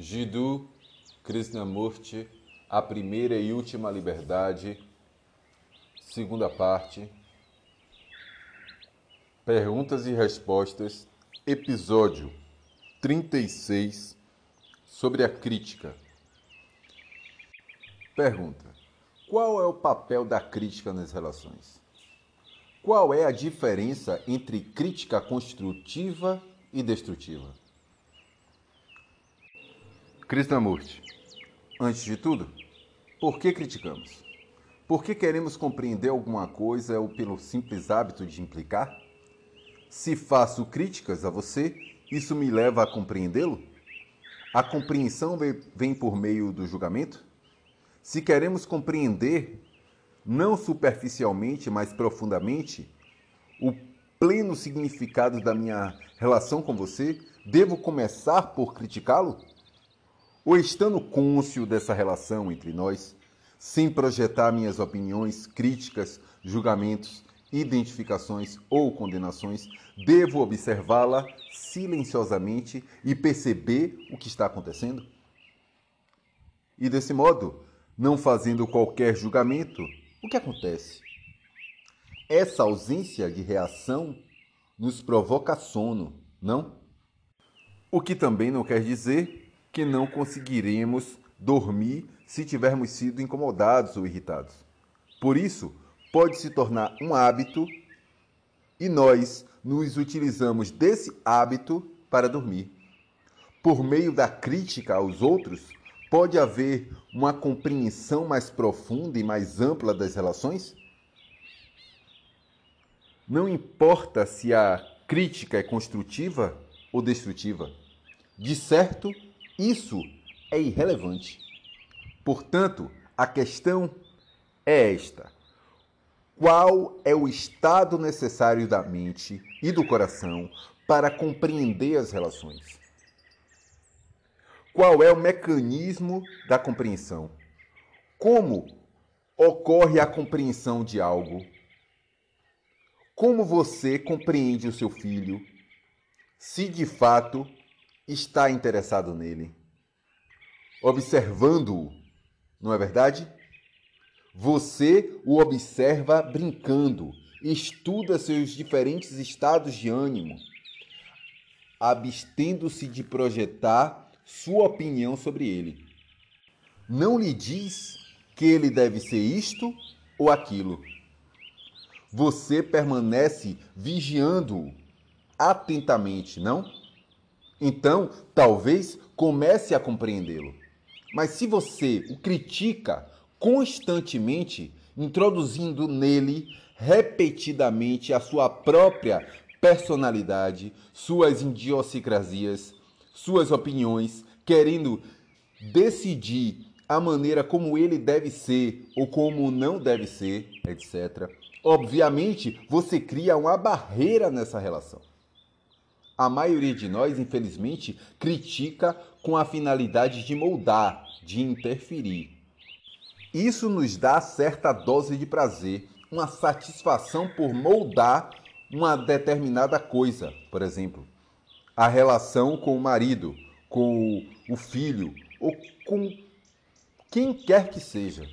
Jiddu Krishnamurti, A Primeira e Última Liberdade, segunda parte. Perguntas e respostas, episódio 36, sobre a crítica. Pergunta: Qual é o papel da crítica nas relações? Qual é a diferença entre crítica construtiva e destrutiva? Krishnamurti, antes de tudo, por que criticamos? Por que queremos compreender alguma coisa ou pelo simples hábito de implicar? Se faço críticas a você, isso me leva a compreendê-lo? A compreensão vem por meio do julgamento? Se queremos compreender, não superficialmente, mas profundamente, o pleno significado da minha relação com você, devo começar por criticá-lo? Ou estando cônscio dessa relação entre nós, sem projetar minhas opiniões, críticas, julgamentos, identificações ou condenações, devo observá-la silenciosamente e perceber o que está acontecendo? E desse modo, não fazendo qualquer julgamento, o que acontece? Essa ausência de reação nos provoca sono, não? O que também não quer dizer que não conseguiremos dormir se tivermos sido incomodados ou irritados. Por isso, pode se tornar um hábito e nós nos utilizamos desse hábito para dormir. Por meio da crítica aos outros, pode haver uma compreensão mais profunda e mais ampla das relações? Não importa se a crítica é construtiva ou destrutiva. De certo, isso é irrelevante. Portanto, a questão é esta: qual é o estado necessário da mente e do coração para compreender as relações? Qual é o mecanismo da compreensão? Como ocorre a compreensão de algo? Como você compreende o seu filho? Se de fato está interessado nele, observando-o, não é verdade? Você o observa brincando, estuda seus diferentes estados de ânimo, abstendo-se de projetar sua opinião sobre ele. Não lhe diz que ele deve ser isto ou aquilo. Você permanece vigiando-o atentamente, não? Então, talvez comece a compreendê-lo. Mas se você o critica constantemente, introduzindo nele repetidamente a sua própria personalidade, suas idiosincrasias, suas opiniões, querendo decidir a maneira como ele deve ser ou como não deve ser, etc. Obviamente, você cria uma barreira nessa relação a maioria de nós, infelizmente, critica com a finalidade de moldar, de interferir. Isso nos dá certa dose de prazer, uma satisfação por moldar uma determinada coisa, por exemplo, a relação com o marido, com o filho ou com quem quer que seja.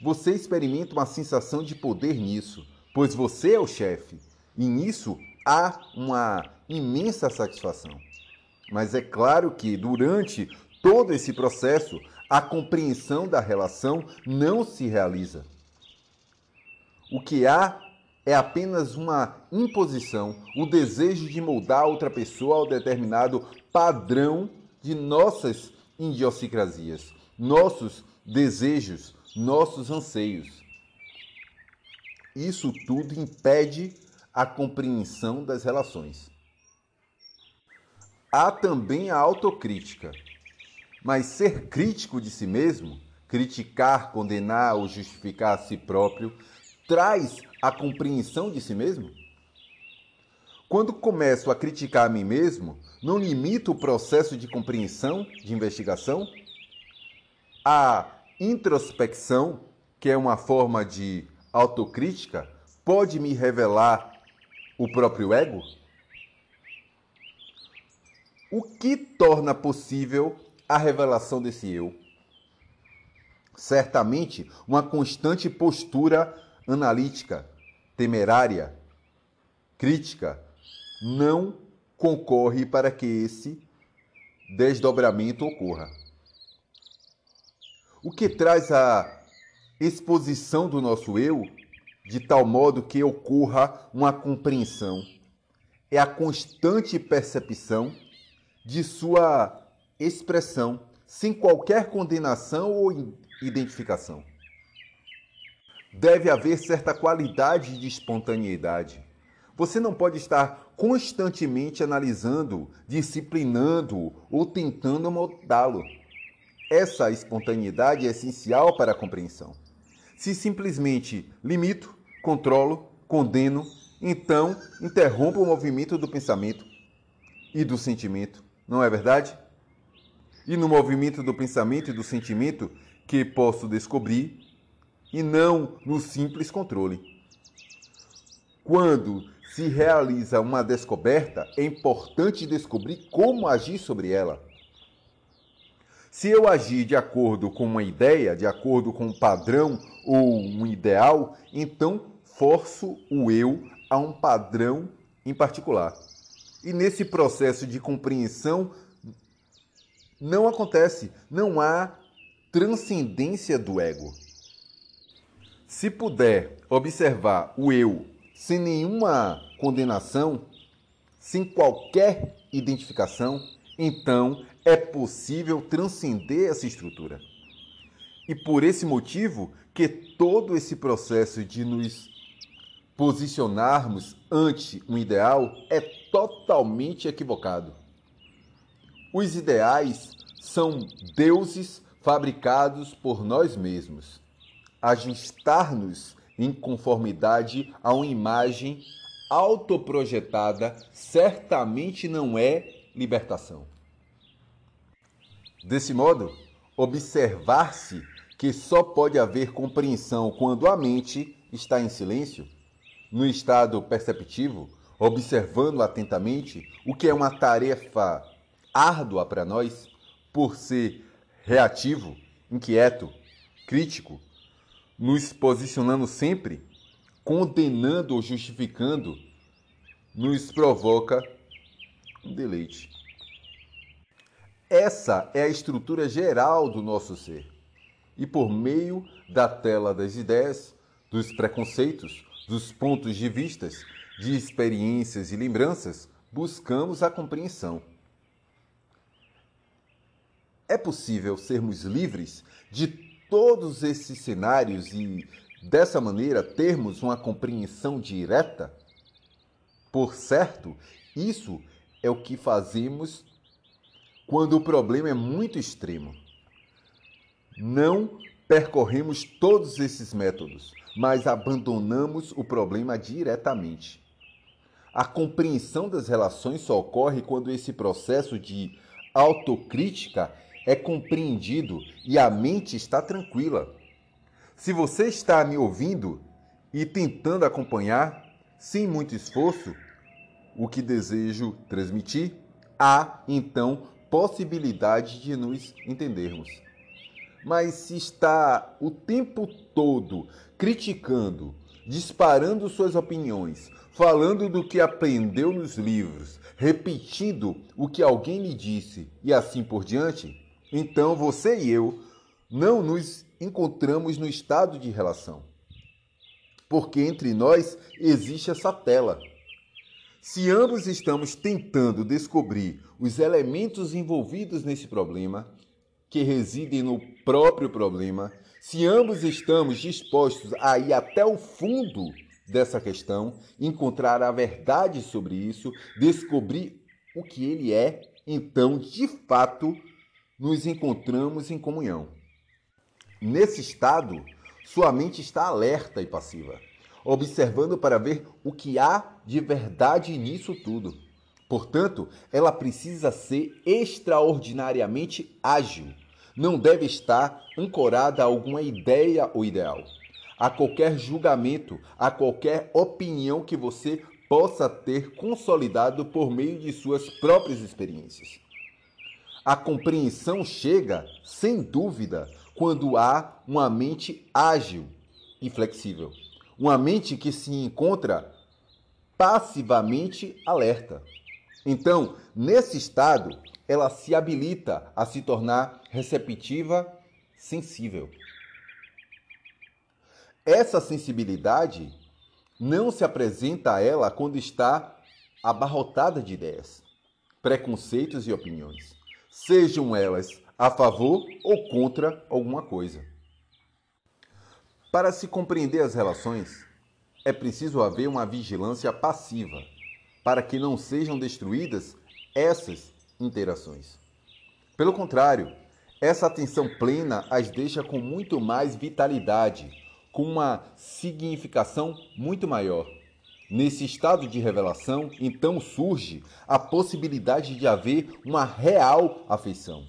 Você experimenta uma sensação de poder nisso, pois você é o chefe, e nisso há uma imensa satisfação. Mas é claro que durante todo esse processo, a compreensão da relação não se realiza. O que há é apenas uma imposição, o desejo de moldar outra pessoa ao determinado padrão de nossas idiosincrasias, nossos desejos, nossos anseios. Isso tudo impede a compreensão das relações. Há também a autocrítica. Mas ser crítico de si mesmo, criticar, condenar ou justificar a si próprio, traz a compreensão de si mesmo? Quando começo a criticar a mim mesmo, não limito o processo de compreensão, de investigação? A introspecção, que é uma forma de autocrítica, pode me revelar o próprio ego? O que torna possível a revelação desse eu? Certamente, uma constante postura analítica, temerária, crítica, não concorre para que esse desdobramento ocorra. O que traz a exposição do nosso eu de tal modo que ocorra uma compreensão é a constante percepção de sua expressão, sem qualquer condenação ou identificação. Deve haver certa qualidade de espontaneidade. Você não pode estar constantemente analisando, disciplinando ou tentando moldá-lo. Essa espontaneidade é essencial para a compreensão. Se simplesmente limito, controlo, condeno, então interrompo o movimento do pensamento e do sentimento, não é verdade? E no movimento do pensamento e do sentimento que posso descobrir, e não no simples controle. Quando se realiza uma descoberta, é importante descobrir como agir sobre ela. Se eu agir de acordo com uma ideia, de acordo com um padrão ou um ideal, então forço o eu a um padrão em particular. E nesse processo de compreensão não acontece, não há transcendência do ego. Se puder observar o eu sem nenhuma condenação, sem qualquer identificação, então é possível transcender essa estrutura. E por esse motivo que todo esse processo de nos posicionarmos ante um ideal é totalmente equivocado. Os ideais são deuses fabricados por nós mesmos. Ajustar-nos em conformidade a uma imagem autoprojetada certamente não é libertação. Desse modo, observar-se que só pode haver compreensão quando a mente está em silêncio, no estado perceptivo, observando atentamente, o que é uma tarefa árdua para nós, por ser reativo, inquieto, crítico, nos posicionando sempre, condenando ou justificando, nos provoca um deleite. Essa é a estrutura geral do nosso ser. E por meio da tela das ideias, dos preconceitos, dos pontos de vistas, de experiências e lembranças, buscamos a compreensão. É possível sermos livres de todos esses cenários e, dessa maneira, termos uma compreensão direta? Por certo, isso é o que fazemos quando o problema é muito extremo. Não percorremos todos esses métodos, mas abandonamos o problema diretamente. A compreensão das relações só ocorre quando esse processo de autocrítica é compreendido e a mente está tranquila. Se você está me ouvindo e tentando acompanhar, sem muito esforço, o que desejo transmitir, há então possibilidade de nos entendermos. Mas se está o tempo todo criticando, disparando suas opiniões, falando do que aprendeu nos livros, repetindo o que alguém lhe disse e assim por diante, então você e eu não nos encontramos no estado de relação. Porque entre nós existe essa tela. Se ambos estamos tentando descobrir os elementos envolvidos nesse problema, que residem no próprio problema, se ambos estamos dispostos a ir até o fundo dessa questão, encontrar a verdade sobre isso, descobrir o que ele é, então, de fato, nos encontramos em comunhão. Nesse estado, sua mente está alerta e passiva, observando para ver o que há de verdade nisso tudo. Portanto, ela precisa ser extraordinariamente ágil. Não deve estar ancorada a alguma ideia ou ideal, a qualquer julgamento, a qualquer opinião que você possa ter consolidado por meio de suas próprias experiências. A compreensão chega, sem dúvida, quando há uma mente ágil e flexível. Uma mente que se encontra passivamente alerta. Então, nesse estado, ela se habilita a se tornar receptiva, sensível. Essa sensibilidade não se apresenta a ela quando está abarrotada de ideias, preconceitos e opiniões, sejam elas a favor ou contra alguma coisa. Para se compreender as relações, é preciso haver uma vigilância passiva para que não sejam destruídas essas interações. Pelo contrário, essa atenção plena as deixa com muito mais vitalidade, com uma significação muito maior. Nesse estado de revelação, então surge a possibilidade de haver uma real afeição,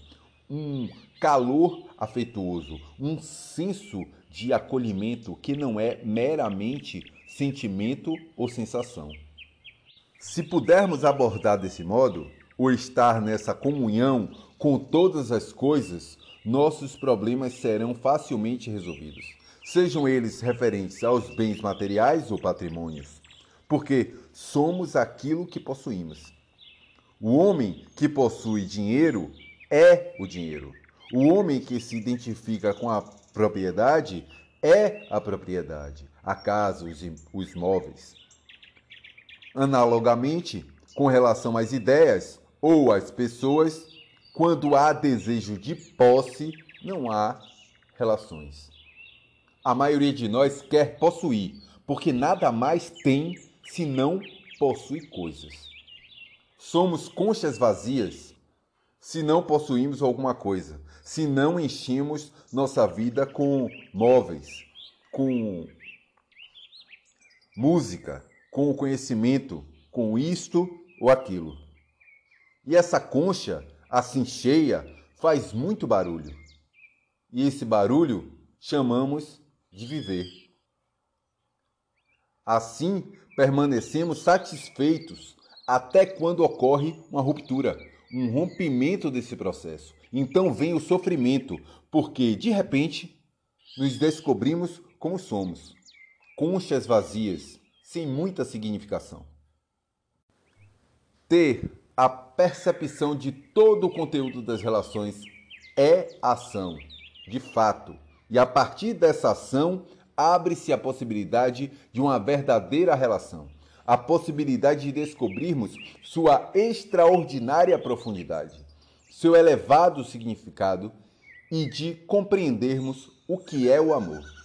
um calor afetuoso, um senso de acolhimento que não é meramente sentimento ou sensação. Se pudermos abordar desse modo, o estar nessa comunhão com todas as coisas, nossos problemas serão facilmente resolvidos, sejam eles referentes aos bens materiais ou patrimônios, porque somos aquilo que possuímos. O homem que possui dinheiro é o dinheiro. O homem que se identifica com a propriedade é a propriedade, a casa, os, os móveis. Analogamente, com relação às ideias ou às pessoas, quando há desejo de posse, não há relações. A maioria de nós quer possuir, porque nada mais tem se não possui coisas. Somos conchas vazias se não possuímos alguma coisa, se não enchemos nossa vida com móveis, com música, com o conhecimento, com isto ou aquilo. E essa concha, assim cheia, faz muito barulho. E esse barulho chamamos de viver. Assim, permanecemos satisfeitos até quando ocorre uma ruptura, um rompimento desse processo. Então vem o sofrimento, porque de repente nos descobrimos como somos, conchas vazias, sem muita significação. Ter a percepção de todo o conteúdo das relações é ação, de fato, e a partir dessa ação abre-se a possibilidade de uma verdadeira relação, a possibilidade de descobrirmos sua extraordinária profundidade, seu elevado significado e de compreendermos o que é o amor.